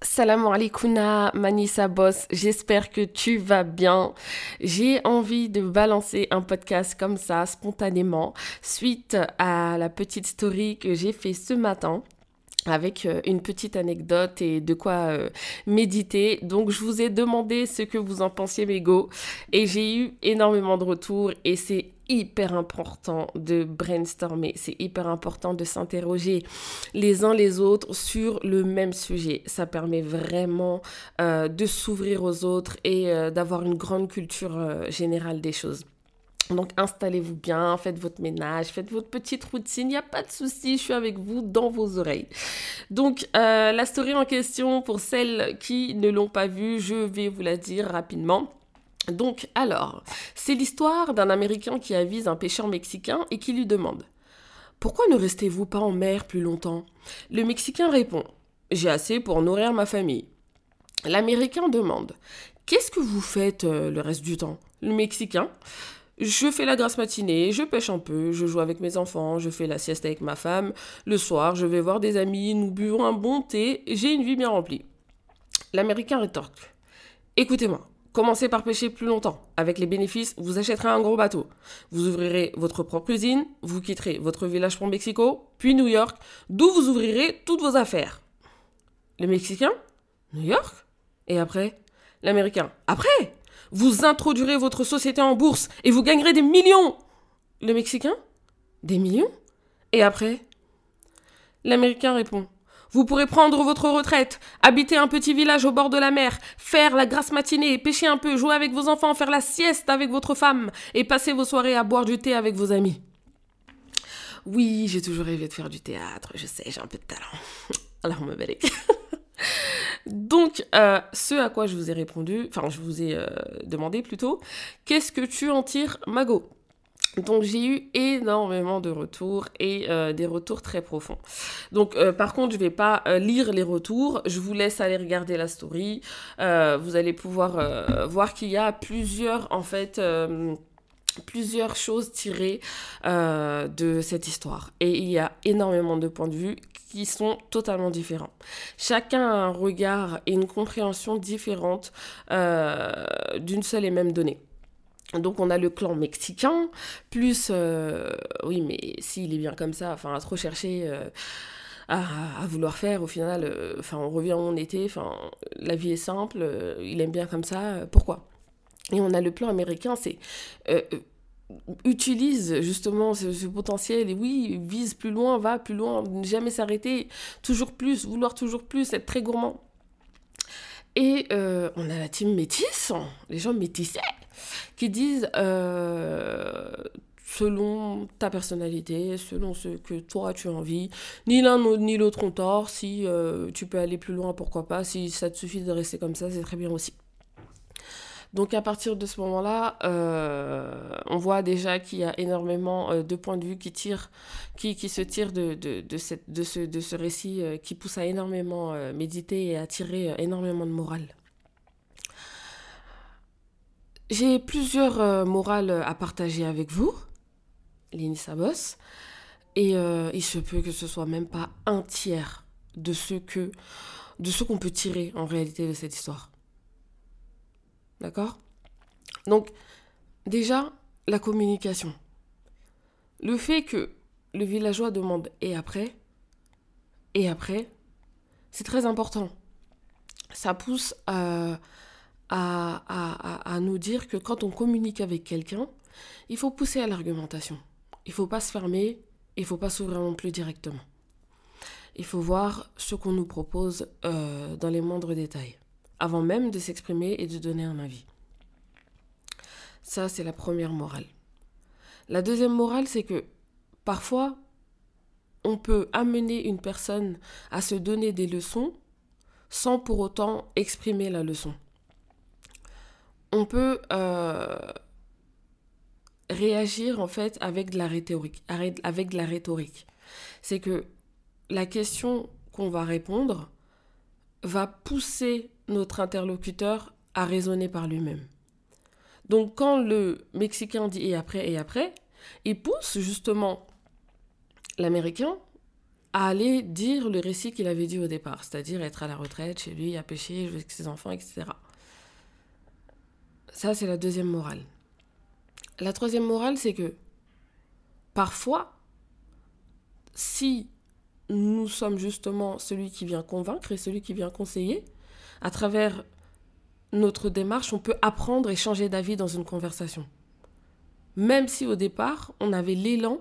Salam alaikum Manissa Boss, j'espère que tu vas bien. J'ai envie de balancer un podcast comme ça spontanément suite à la petite story que j'ai fait ce matin avec euh, une petite anecdote et de quoi euh, méditer. Donc je vous ai demandé ce que vous en pensiez mes go et j'ai eu énormément de retours et c'est hyper important de brainstormer, c'est hyper important de s'interroger les uns les autres sur le même sujet. Ça permet vraiment euh, de s'ouvrir aux autres et d'avoir une grande culture générale des choses. Donc installez-vous bien, faites votre ménage, faites votre petite routine, il n'y a pas de souci, je suis avec vous dans vos oreilles. Donc euh, la story en question, pour celles qui ne l'ont pas vue, je vais vous la dire rapidement. Donc alors, c'est l'histoire d'un Américain qui avise un pêcheur mexicain et qui lui demande ⁇ Pourquoi ne restez-vous pas en mer plus longtemps ?⁇ Le Mexicain répond ⁇ J'ai assez pour nourrir ma famille. L'Américain demande ⁇ Qu'est-ce que vous faites euh, le reste du temps ?⁇ Le Mexicain je fais la grasse matinée, je pêche un peu, je joue avec mes enfants, je fais la sieste avec ma femme. Le soir, je vais voir des amis, nous buvons un bon thé, j'ai une vie bien remplie. L'Américain rétorque. Écoutez-moi, commencez par pêcher plus longtemps. Avec les bénéfices, vous achèterez un gros bateau. Vous ouvrirez votre propre usine, vous quitterez votre village pour Mexico, puis New York, d'où vous ouvrirez toutes vos affaires. Le Mexicain New York? Et après? L'Américain? Après? Vous introduirez votre société en bourse et vous gagnerez des millions. Le Mexicain Des millions? Et après? L'Américain répond. Vous pourrez prendre votre retraite, habiter un petit village au bord de la mer, faire la grasse matinée, pêcher un peu, jouer avec vos enfants, faire la sieste avec votre femme et passer vos soirées à boire du thé avec vos amis. Oui, j'ai toujours rêvé de faire du théâtre, je sais, j'ai un peu de talent. Alors, me belle. Donc, euh, ce à quoi je vous ai répondu, enfin, je vous ai euh, demandé plutôt, qu'est-ce que tu en tires, Mago? Donc j'ai eu énormément de retours et euh, des retours très profonds. Donc par contre je vais pas lire les retours, je vous laisse aller regarder la story. vous allez pouvoir voir qu'il y a plusieurs en fait plusieurs choses tirées de cette histoire. Et il y a énormément de points de vue qui sont totalement différents. Chacun a un regard et une compréhension différente euh, d'une seule et même donnée. Donc on a le clan mexicain, plus, euh, oui mais s'il est bien comme ça, enfin à trop chercher euh, à, vouloir faire, au final, enfin on revient où on était, enfin la vie est simple, il aime bien comme ça, pourquoi? Et on a le plan américain, c'est utilise justement ce, potentiel et oui, vise plus loin, va plus loin, ne jamais s'arrêter, toujours plus, vouloir toujours plus, être très gourmand. Et euh, on a la team métisse, les gens métissés, qui disent euh, selon ta personnalité, selon ce que toi tu as envie, ni l'un ni l'autre ont tort. Si euh, tu peux aller plus loin, pourquoi pas. Si ça te suffit de rester comme ça, c'est très bien aussi. Donc à partir de ce moment-là, euh, on voit déjà qu'il y a énormément de points de vue qui, tirent, qui, qui se tirent de, de, de, cette, de, ce, de ce récit qui pousse à énormément méditer et à tirer énormément de morale. J'ai plusieurs morales à partager avec vous, Lini Sabos, et il se peut que ce soit même pas un tiers de ce que de ce qu'on peut tirer en réalité de cette histoire. D'accord? Donc, déjà, la communication. Le fait que le villageois demande et après, et après, c'est très important. Ça pousse à, à, nous dire que quand on communique avec quelqu'un, il faut pousser à l'argumentation. Il ne faut pas se fermer, il ne faut pas s'ouvrir non plus directement. Il faut voir ce qu'on nous propose euh, dans les moindres détails avant même de s'exprimer et de donner un avis. Ça, c'est la première morale. La deuxième morale, c'est que parfois, on peut amener une personne à se donner des leçons sans pour autant exprimer la leçon. On peut euh, réagir en fait avec de la rhétorique. Avec de la rhétorique. C'est que la question qu'on va répondre va pousser notre interlocuteur à raisonner par lui-même. Donc quand le Mexicain dit et après et après, il pousse justement l'Américain à aller dire le récit qu'il avait dit au départ, c'est-à-dire être à la retraite chez lui, à pêcher avec ses enfants, etc. Ça, c'est la deuxième morale. La troisième morale, c'est que parfois, si nous sommes justement celui qui vient convaincre et celui qui vient conseiller, à travers notre démarche, on peut apprendre et changer d'avis dans une conversation. Même si au départ, on avait l'élan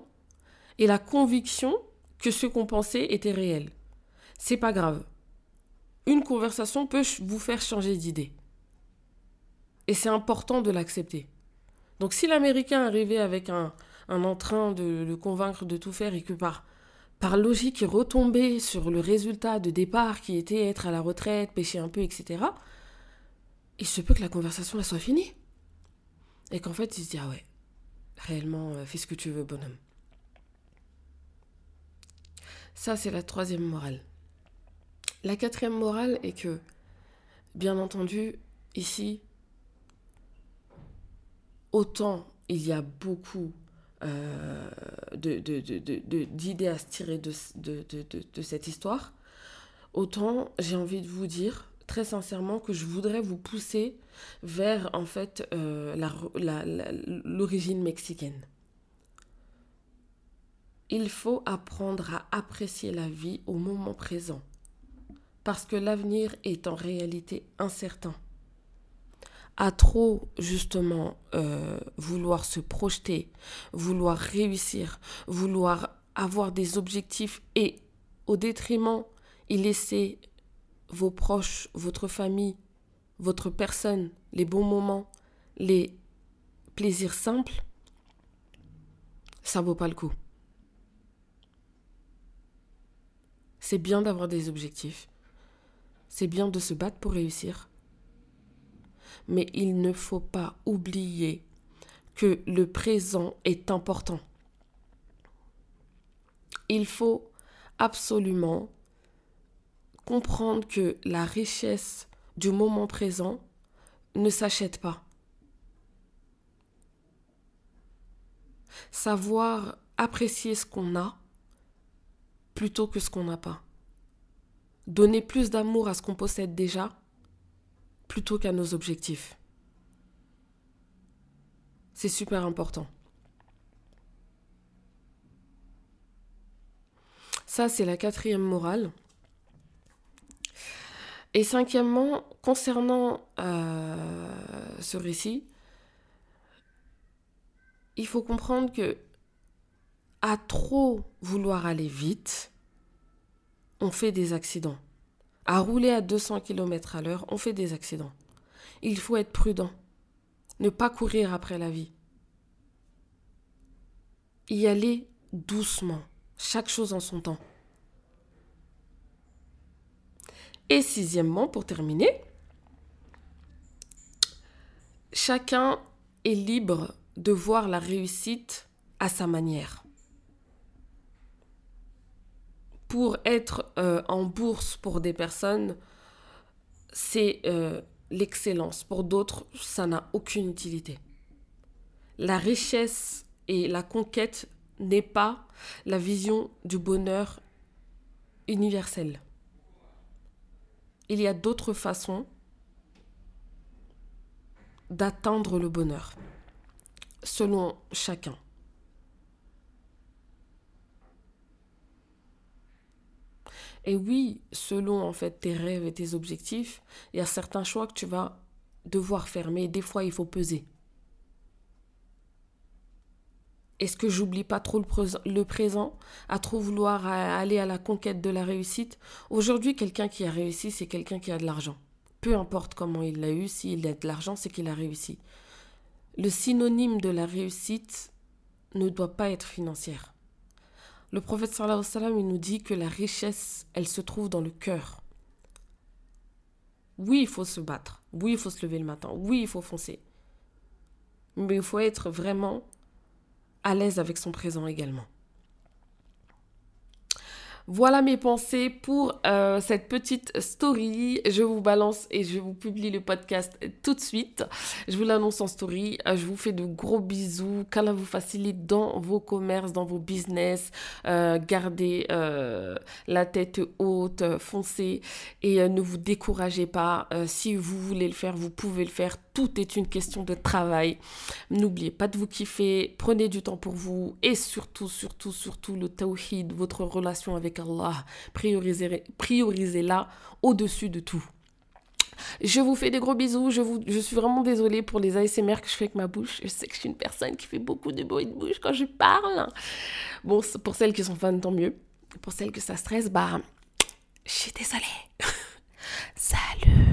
et la conviction que ce qu'on pensait était réel. C'est pas grave. Une conversation peut vous faire changer d'idée. Et c'est important de l'accepter. Donc si l'Américain arrivait avec un, un entrain de le convaincre de tout faire et que par, par logique il retombait sur le résultat de départ qui était être à la retraite, pêcher un peu, etc., il se peut que la conversation soit finie. Et qu'en fait il se dit ah ouais, réellement euh, fais ce que tu veux bonhomme. Ça, c'est la troisième morale. La quatrième morale est que, bien entendu, ici, autant il y a beaucoup euh, d'idées à se tirer de, cette histoire, autant j'ai envie de vous dire très sincèrement que je voudrais vous pousser vers en fait euh, l'origine mexicaine. Il faut apprendre à apprécier la vie au moment présent, parce que l'avenir est en réalité incertain. À trop, justement, euh, vouloir se projeter, vouloir réussir, vouloir avoir des objectifs et au détriment y laisser vos proches, votre famille, votre personne, les bons moments, les plaisirs simples, ça vaut pas le coup. C'est bien d'avoir des objectifs. C'est bien de se battre pour réussir. Mais il ne faut pas oublier que le présent est important. Il faut absolument comprendre que la richesse du moment présent ne s'achète pas. Savoir apprécier ce qu'on a plutôt que ce qu'on n'a pas. Donner plus d'amour à ce qu'on possède déjà plutôt qu'à nos objectifs. C'est super important. Ça, c'est la quatrième morale. Et cinquièmement, concernant euh, ce récit, il faut comprendre que à trop vouloir aller vite, on fait des accidents. À rouler à 200 km à l'heure, on fait des accidents. Il faut être prudent. Ne pas courir après la vie. Y aller doucement. Chaque chose en son temps. Et sixièmement, pour terminer, chacun est libre de voir la réussite à sa manière pour être euh, en bourse pour des personnes, c'est euh, l'excellence. Pour d'autres, ça n'a aucune utilité. La richesse et la conquête n'est pas la vision du bonheur universel. Il y a d'autres façons d'atteindre le bonheur, selon chacun. Et oui, selon en fait tes rêves et tes objectifs, il y a certains choix que tu vas devoir faire, mais des fois il faut peser. Est-ce que j'oublie pas trop le, présent, à trop vouloir aller à la conquête de la réussite? Aujourd'hui, quelqu'un qui a réussi, c'est quelqu'un qui a de l'argent. Peu importe comment il l'a eu, s'il a de l'argent, c'est qu'il a réussi. Le synonyme de la réussite ne doit pas être financière. Le prophète sallallahu alayhi wa sallam, nous dit que la richesse, elle se trouve dans le cœur. Oui, il faut se battre. Oui, il faut se lever le matin. Oui, il faut foncer. Mais il faut être vraiment à l'aise avec son présent également. Voilà mes pensées pour euh, cette petite story. Je vous balance et je vous publie le podcast tout de suite. Je vous l'annonce en story. Euh, je vous fais de gros bisous. Qu'Allah vous facilite dans vos commerces, dans vos business. Euh, gardez la tête haute, foncez et ne vous découragez pas. si vous voulez le faire, vous pouvez le faire. Tout est une question de travail. N'oubliez pas de vous kiffer. Prenez du temps pour vous et surtout, surtout, surtout le tawhid, votre relation avec Allah. Priorisez-la au-dessus de tout. Je vous fais des gros bisous. Je, je suis vraiment désolée pour les ASMR que je fais avec ma bouche. Je sais que je suis une personne qui fait beaucoup de bruit de bouche quand je parle. Bon, pour celles qui sont fans, tant mieux. Pour celles que ça stresse, bah, je suis désolée. Salut